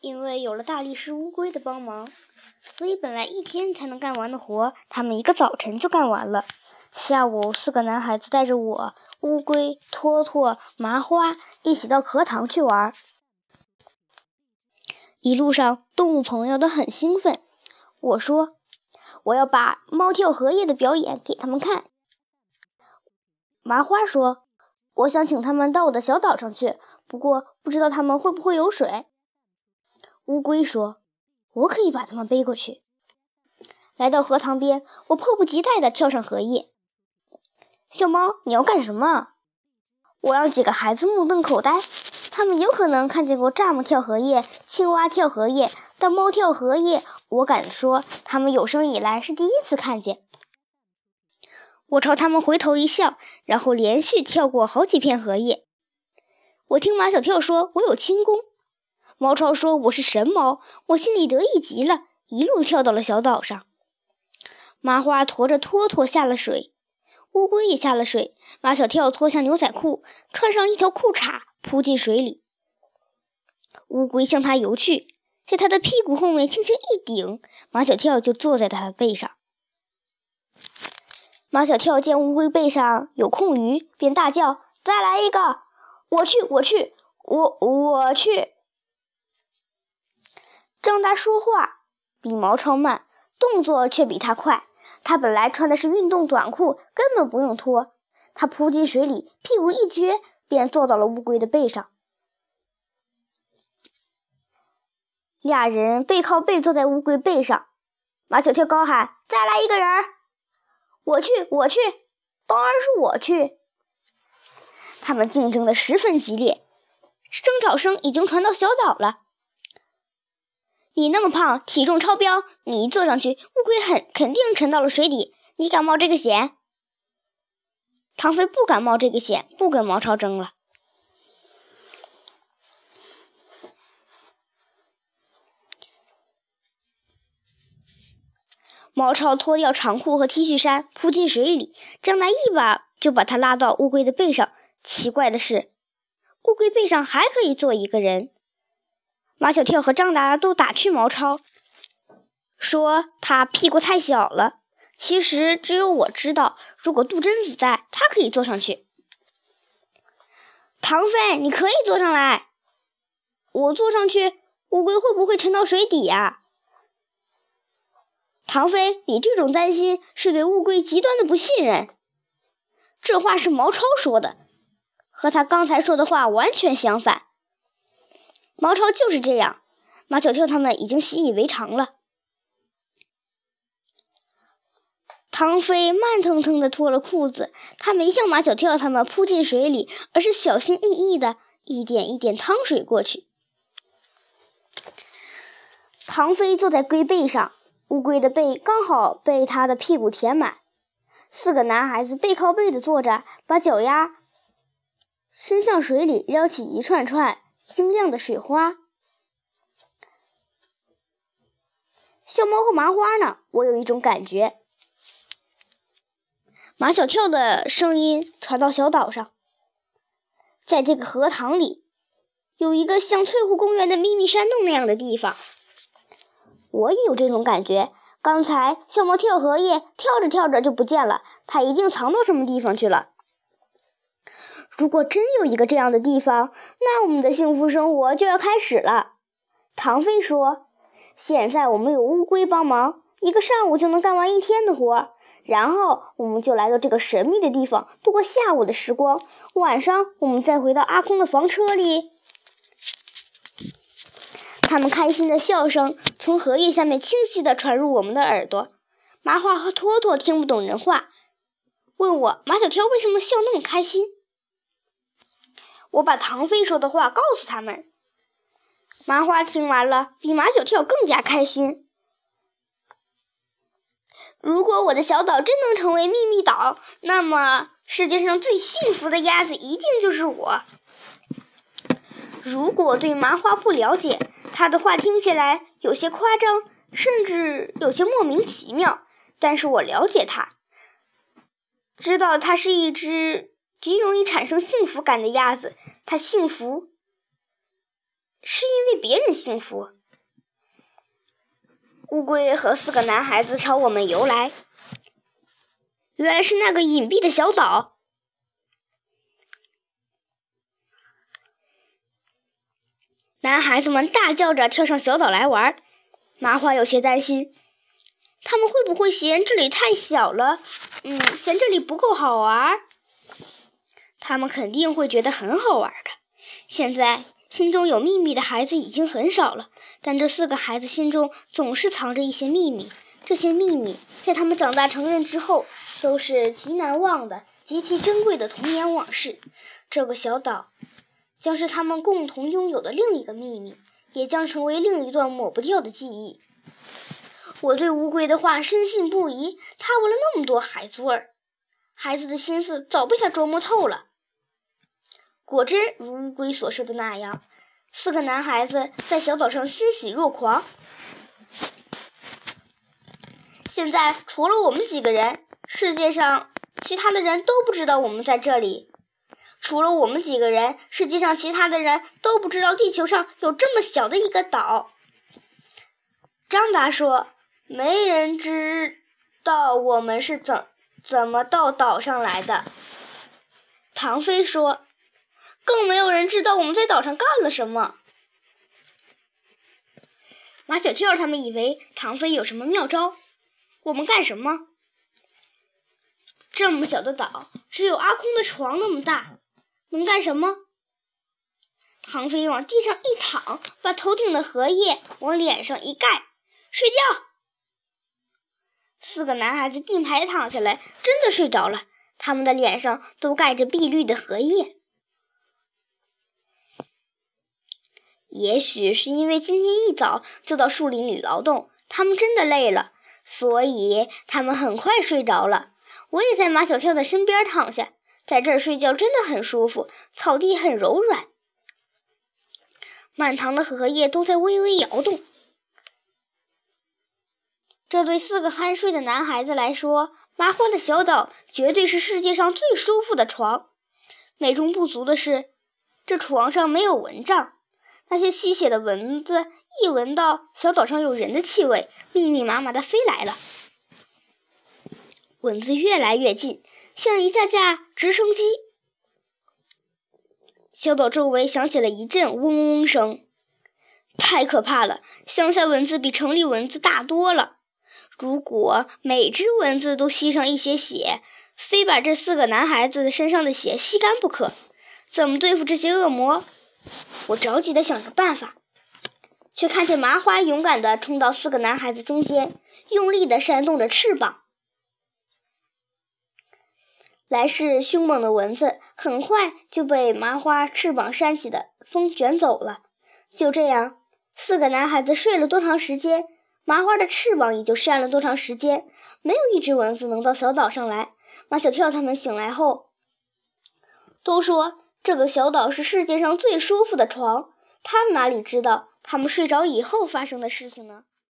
因为有了大力士乌龟的帮忙，所以本来一天才能干完的活，他们一个早晨就干完了。下午，四个男孩子带着我、乌龟、托托、麻花一起到荷塘去玩。一路上，动物朋友都很兴奋。我说：“我要把猫跳荷叶的表演给他们看。”麻花说：“我想请他们到我的小岛上去，不过不知道他们会不会有水。”乌龟说：“我可以把它们背过去。”来到荷塘边，我迫不及待地跳上荷叶。小猫，你要干什么？我让几个孩子目瞪口呆。他们有可能看见过蚱蜢跳荷叶、青蛙跳荷叶，但猫跳荷叶，我敢说，他们有生以来是第一次看见。我朝他们回头一笑，然后连续跳过好几片荷叶。我听马小跳说，我有轻功。毛超说我是神猫，我心里得意极了，一路跳到了小岛上。麻花驮着托托下了水。乌龟也下了水，马小跳脱下牛仔裤，穿上一条裤衩，扑进水里。乌龟向他游去，在他的屁股后面轻轻一顶，马小跳就坐在他的背上。马小跳见乌龟背上有空余，便大叫：“再来一个！我去，我去，我我去！”张达说话比毛超慢，动作却比他快。他本来穿的是运动短裤，根本不用脱。他扑进水里，屁股一撅，便坐到了乌龟的背上。俩人背靠背坐在乌龟背上。马小跳高喊：“再来一个人！”“我去，我去，当然是我去。”他们竞争的十分激烈，争吵声已经传到小岛了。你那么胖，体重超标，你一坐上去，乌龟很肯定沉到了水底。你敢冒这个险？唐飞不敢冒这个险，不跟毛超争了。毛超脱掉长裤和 T 恤衫，扑进水里，张楠一把就把他拉到乌龟的背上。奇怪的是，乌龟背上还可以坐一个人。马小跳和张达都打趣毛超，说他屁股太小了。其实只有我知道，如果杜真子在，他可以坐上去。唐飞，你可以坐上来。我坐上去，乌龟会不会沉到水底呀？唐飞，你这种担心是对乌龟极端的不信任。这话是毛超说的，和他刚才说的话完全相反。毛超就是这样，马小跳他们已经习以为常了。唐飞慢腾腾地脱了裤子，他没像马小跳他们扑进水里，而是小心翼翼地一点一点趟水过去。唐飞坐在龟背上，乌龟的背刚好被他的屁股填满。四个男孩子背靠背的坐着，把脚丫伸向水里，撩起一串串。晶亮的水花，小猫和麻花呢？我有一种感觉。马小跳的声音传到小岛上，在这个荷塘里，有一个像翠湖公园的秘密山洞那样的地方。我也有这种感觉。刚才小猫跳荷叶，跳着跳着就不见了，它一定藏到什么地方去了。如果真有一个这样的地方，那我们的幸福生活就要开始了。唐飞说：“现在我们有乌龟帮忙，一个上午就能干完一天的活。然后我们就来到这个神秘的地方，度过下午的时光。晚上我们再回到阿空的房车里。”他们开心的笑声从荷叶下面清晰地传入我们的耳朵。麻花和托托听不懂人话，问我马小跳为什么笑那么开心。我把唐飞说的话告诉他们。麻花听完了，比马小跳更加开心。如果我的小岛真能成为秘密岛，那么世界上最幸福的鸭子一定就是我。如果对麻花不了解，他的话听起来有些夸张，甚至有些莫名其妙。但是我了解他，知道他是一只。极容易产生幸福感的鸭子，它幸福，是因为别人幸福。乌龟和四个男孩子朝我们游来，原来是那个隐蔽的小岛。男孩子们大叫着跳上小岛来玩，麻花有些担心，他们会不会嫌这里太小了？嗯，嫌这里不够好玩？他们肯定会觉得很好玩的。现在心中有秘密的孩子已经很少了，但这四个孩子心中总是藏着一些秘密。这些秘密在他们长大成人之后，都是极难忘的、极其珍贵的童年往事。这个小岛。将是他们共同拥有的另一个秘密，也将成为另一段抹不掉的记忆。我对乌龟的话深信不疑，他闻了那么多孩子味儿，孩子的心思早被他琢磨透了。果真如乌龟所说的那样，四个男孩子在小岛上欣喜若狂。现在除了我们几个人，世界上其他的人都不知道我们在这里。除了我们几个人，世界上其他的人都不知道地球上有这么小的一个岛。张达说：“没人知道我们是怎怎么到岛上来的。”唐飞说：“更没有人知道我们在岛上干了什么。”马小跳他们以为唐飞有什么妙招，我们干什么？这么小的岛，只有阿空的床那么大。能干什么？唐飞往地上一躺，把头顶的荷叶往脸上一盖，睡觉。四个男孩子并排躺下来，真的睡着了。他们的脸上都盖着碧绿的荷叶。也许是因为今天一早就到树林里劳动，他们真的累了，所以他们很快睡着了。我也在马小跳的身边躺下。在这儿睡觉真的很舒服，草地很柔软，满塘的荷叶都在微微摇动。这对四个酣睡的男孩子来说，麻花的小岛绝对是世界上最舒服的床。美中不足的是，这床上没有蚊帐，那些吸血的蚊子一闻到小岛上有人的气味，密密麻麻的飞来了。蚊子越来越近。像一架架直升机，小岛周围响起了一阵嗡嗡声，太可怕了！乡下蚊子比城里蚊子大多了。如果每只蚊子都吸上一些血，非把这四个男孩子身上的血吸干不可。怎么对付这些恶魔？我着急地想着办法，却看见麻花勇敢地冲到四个男孩子中间，用力地扇动着翅膀。来势凶猛的蚊子很快就被麻花翅膀扇起的风卷走了。就这样，四个男孩子睡了多长时间，麻花的翅膀也就扇了多长时间。没有一只蚊子能到小岛上来。马小跳他们醒来后，都说这个小岛是世界上最舒服的床。他们哪里知道，他们睡着以后发生的事情呢？